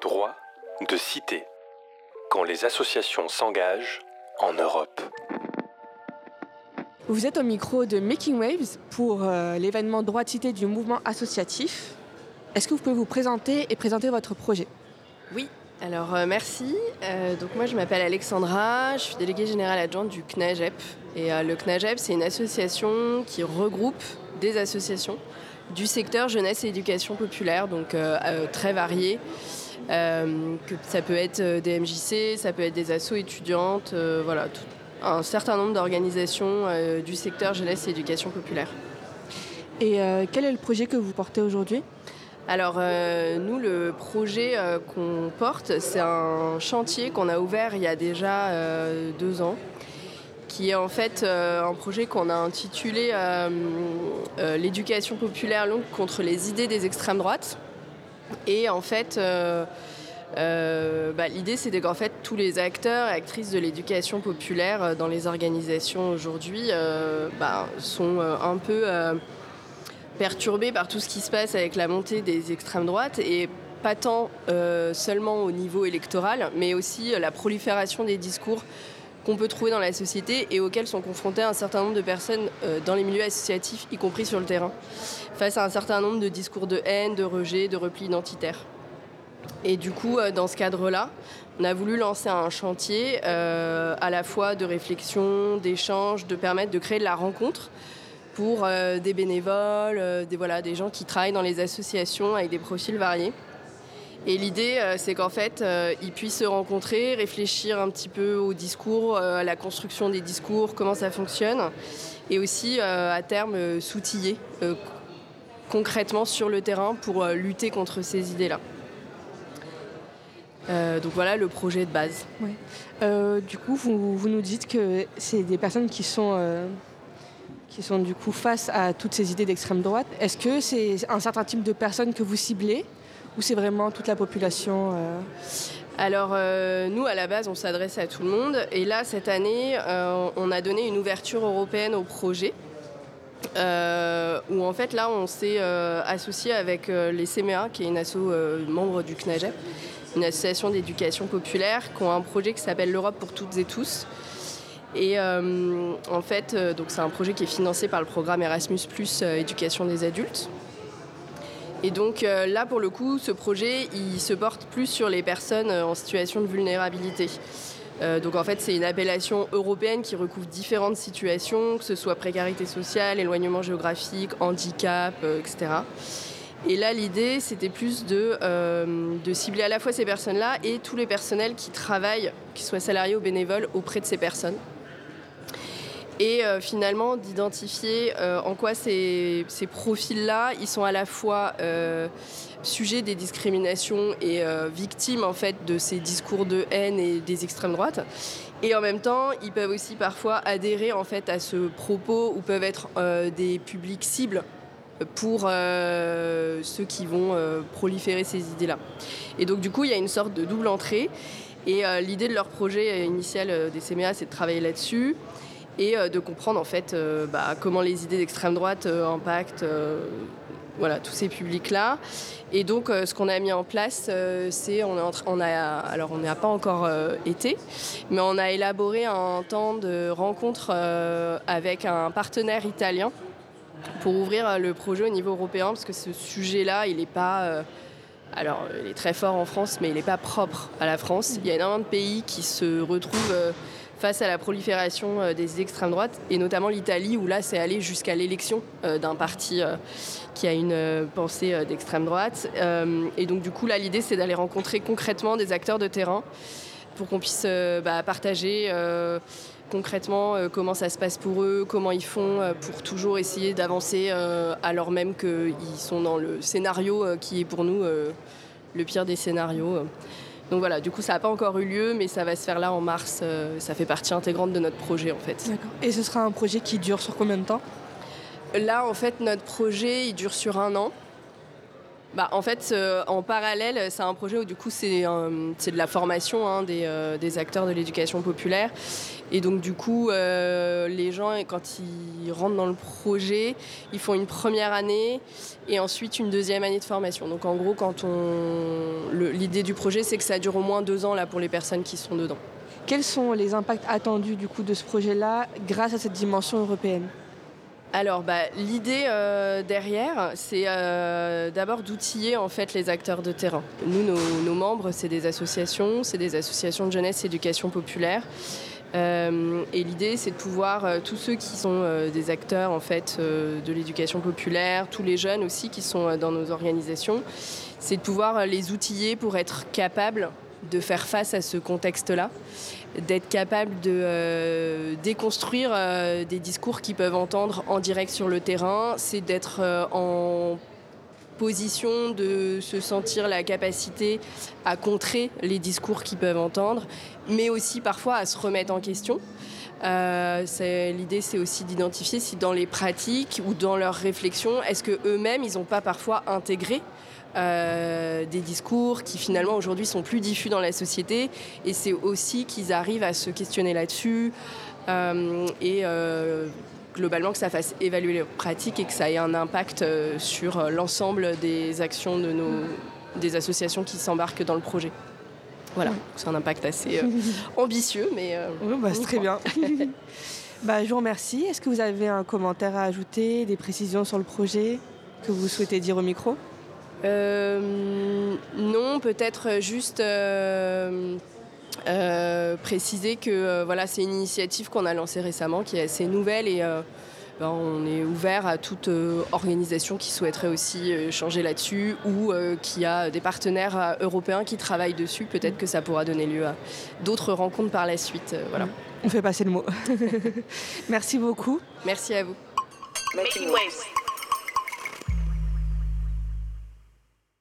Droit de cité. Quand les associations s'engagent en Europe. Vous êtes au micro de Making Waves pour euh, l'événement Droit de cité du mouvement associatif. Est-ce que vous pouvez vous présenter et présenter votre projet? Oui, alors euh, merci. Euh, donc moi je m'appelle Alexandra, je suis déléguée générale adjointe du CNAGEP. Et euh, le CNAGEP c'est une association qui regroupe des associations du secteur jeunesse et éducation populaire, donc très variées. Que ça peut être des MJC, ça peut être des assos étudiantes, voilà, un certain nombre d'organisations du secteur jeunesse et éducation populaire. Et quel est le projet que vous portez aujourd'hui? Alors euh, nous, le projet euh, qu'on porte, c'est un chantier qu'on a ouvert il y a déjà euh, deux ans, qui est en fait un projet qu'on a intitulé L'éducation populaire longue contre les idées des extrêmes droites. Et en fait, bah, l'idée c'est qu'en fait tous les acteurs et actrices de l'éducation populaire dans les organisations aujourd'hui bah, sont un peu perturbé par tout ce qui se passe avec la montée des extrêmes droites. Et pas tant euh, seulement au niveau électoral, mais aussi euh, la prolifération des discours qu'on peut trouver dans la société et auxquels sont confrontés un certain nombre de personnes euh, dans les milieux associatifs, y compris sur le terrain, face à un certain nombre de discours de haine, de rejet, de repli identitaire. Et du coup, dans ce cadre-là, on a voulu lancer un chantier à la fois de réflexion, d'échange, de permettre de créer de la rencontre pour euh, des bénévoles, euh, des gens qui travaillent dans les associations avec des profils variés. Et l'idée, euh, c'est qu'en fait, ils puissent se rencontrer, réfléchir un petit peu au discours, à la construction des discours, comment ça fonctionne, et aussi à terme s'outiller concrètement sur le terrain pour lutter contre ces idées-là. donc voilà le projet de base. du coup, vous, vous, nous dites que c'est des personnes qui sont qui sont du coup face à toutes ces idées d'extrême droite. Est-ce que c'est un certain type de personnes que vous ciblez ou c'est vraiment toute la population euh? Alors euh, nous, à la base, on s'adresse à tout le monde. Et là, cette année, euh, on a donné une ouverture européenne au projet. où en fait là on s'est associé avec les CMA, qui est une asso membre du CNAGEP, une association d'éducation populaire, qui ont un projet qui s'appelle l'Europe pour toutes et tous, et en fait, donc c'est un projet qui est financé par le programme Erasmus Éducation des adultes. Et donc là, pour le coup, ce projet, il se porte plus sur les personnes en situation de vulnérabilité. donc en fait, c'est une appellation européenne qui recouvre différentes situations, que ce soit précarité sociale, éloignement géographique, handicap, etc. Et là, l'idée, c'était plus de, de, cibler à la fois ces personnes-là et tous les personnels qui travaillent, qu'ils soient salariés ou bénévoles, auprès de ces personnes et euh, finalement d'identifier euh, en quoi ces, profils-là, ils sont à la fois euh, sujets des discriminations et victimes en fait de ces discours de haine et des extrêmes droites. Et en même temps, ils peuvent aussi parfois adhérer en fait à ce propos ou peuvent être des publics cibles pour ceux qui vont proliférer ces idées-là. Et donc du coup, il y a une sorte de double entrée. Et l'idée de leur projet initial des CMA, c'est de travailler là-dessus et euh, de comprendre en fait euh, bah, comment les idées d'extrême droite euh, impactent voilà, tous ces publics-là. Et donc, ce qu'on a mis en place, c'est on, on, a, alors on n'y a pas encore été, mais on a élaboré un temps de rencontre avec un partenaire italien pour ouvrir le projet au niveau européen, parce que ce sujet-là, il n'est pas alors, il est très fort en France, mais il n'est pas propre à la France. Il y a énormément de pays qui se retrouvent face à la prolifération euh, des extrêmes droites, et notamment l'Italie, où là, c'est allé jusqu'à l'élection euh, d'un parti euh, qui a une pensée d'extrême droite. et donc, du coup, là, l'idée, c'est d'aller rencontrer concrètement des acteurs de terrain pour qu'on puisse bah, partager concrètement comment ça se passe pour eux, comment ils font pour toujours essayer d'avancer alors même qu'ils sont dans le scénario qui est pour nous le pire des scénarios. Donc voilà, du coup, ça n'a pas encore eu lieu, mais ça va se faire là en mars. Euh, ça fait partie intégrante de notre projet, en fait. Et ce sera un projet qui dure sur combien de temps? Là, en fait, notre projet, il dure sur un an. Bah, en fait, euh, en parallèle, c'est un projet où du coup c'est de la formation hein, des, des, acteurs de l'éducation populaire. Et donc du coup, les gens, quand ils rentrent dans le projet, ils font une première année et ensuite une deuxième année de formation. Donc en gros, quand on l'idée du projet, c'est que ça dure au moins deux ans là pour les personnes qui sont dedans. Quels sont les impacts attendus du coup de ce projet-là grâce à cette dimension européenne? Alors, bah, l'idée euh, derrière, c'est euh, d'abord d'outiller en fait les acteurs de terrain. Nous, nos, membres, c'est des associations, c'est des associations de jeunesse éducation populaire. Euh, et l'idée, c'est de pouvoir tous ceux qui sont des acteurs en fait de l'éducation populaire, tous les jeunes aussi qui sont dans nos organisations, c'est de pouvoir les outiller pour être capables de faire face à ce contexte-là, d'être capable de euh, déconstruire euh, des discours qu'ils peuvent entendre en direct sur le terrain, c'est d'être euh, en position de se sentir la capacité à contrer les discours qu'ils peuvent entendre, mais aussi parfois à se remettre en question. L'idée, c'est aussi d'identifier si dans les pratiques ou dans leurs réflexions, est-ce que eux-mêmes, ils n'ont pas parfois intégré euh, des discours qui finalement aujourd'hui sont plus diffus dans la société. Et c'est aussi qu'ils arrivent à se questionner là-dessus euh, et euh, globalement que ça fasse évaluer les pratiques et que ça ait un impact sur l'ensemble des actions de nos, des associations qui s'embarquent dans le projet. Voilà, c'est un impact assez ambitieux, mais... bah, c'est très bien. bah, je vous remercie. Est-ce que vous avez un commentaire à ajouter, des précisions sur le projet que vous souhaitez dire au micro? Non, peut-être juste euh, euh, préciser que voilà, c'est une initiative qu'on a lancée récemment, qui est assez nouvelle et ben, on est ouvert à toute organisation qui souhaiterait aussi changer là-dessus ou qui a des partenaires européens qui travaillent dessus. Peut-être que ça pourra donner lieu à d'autres rencontres par la suite. voilà. On fait passer le mot. Merci beaucoup. Merci à vous. Making waves.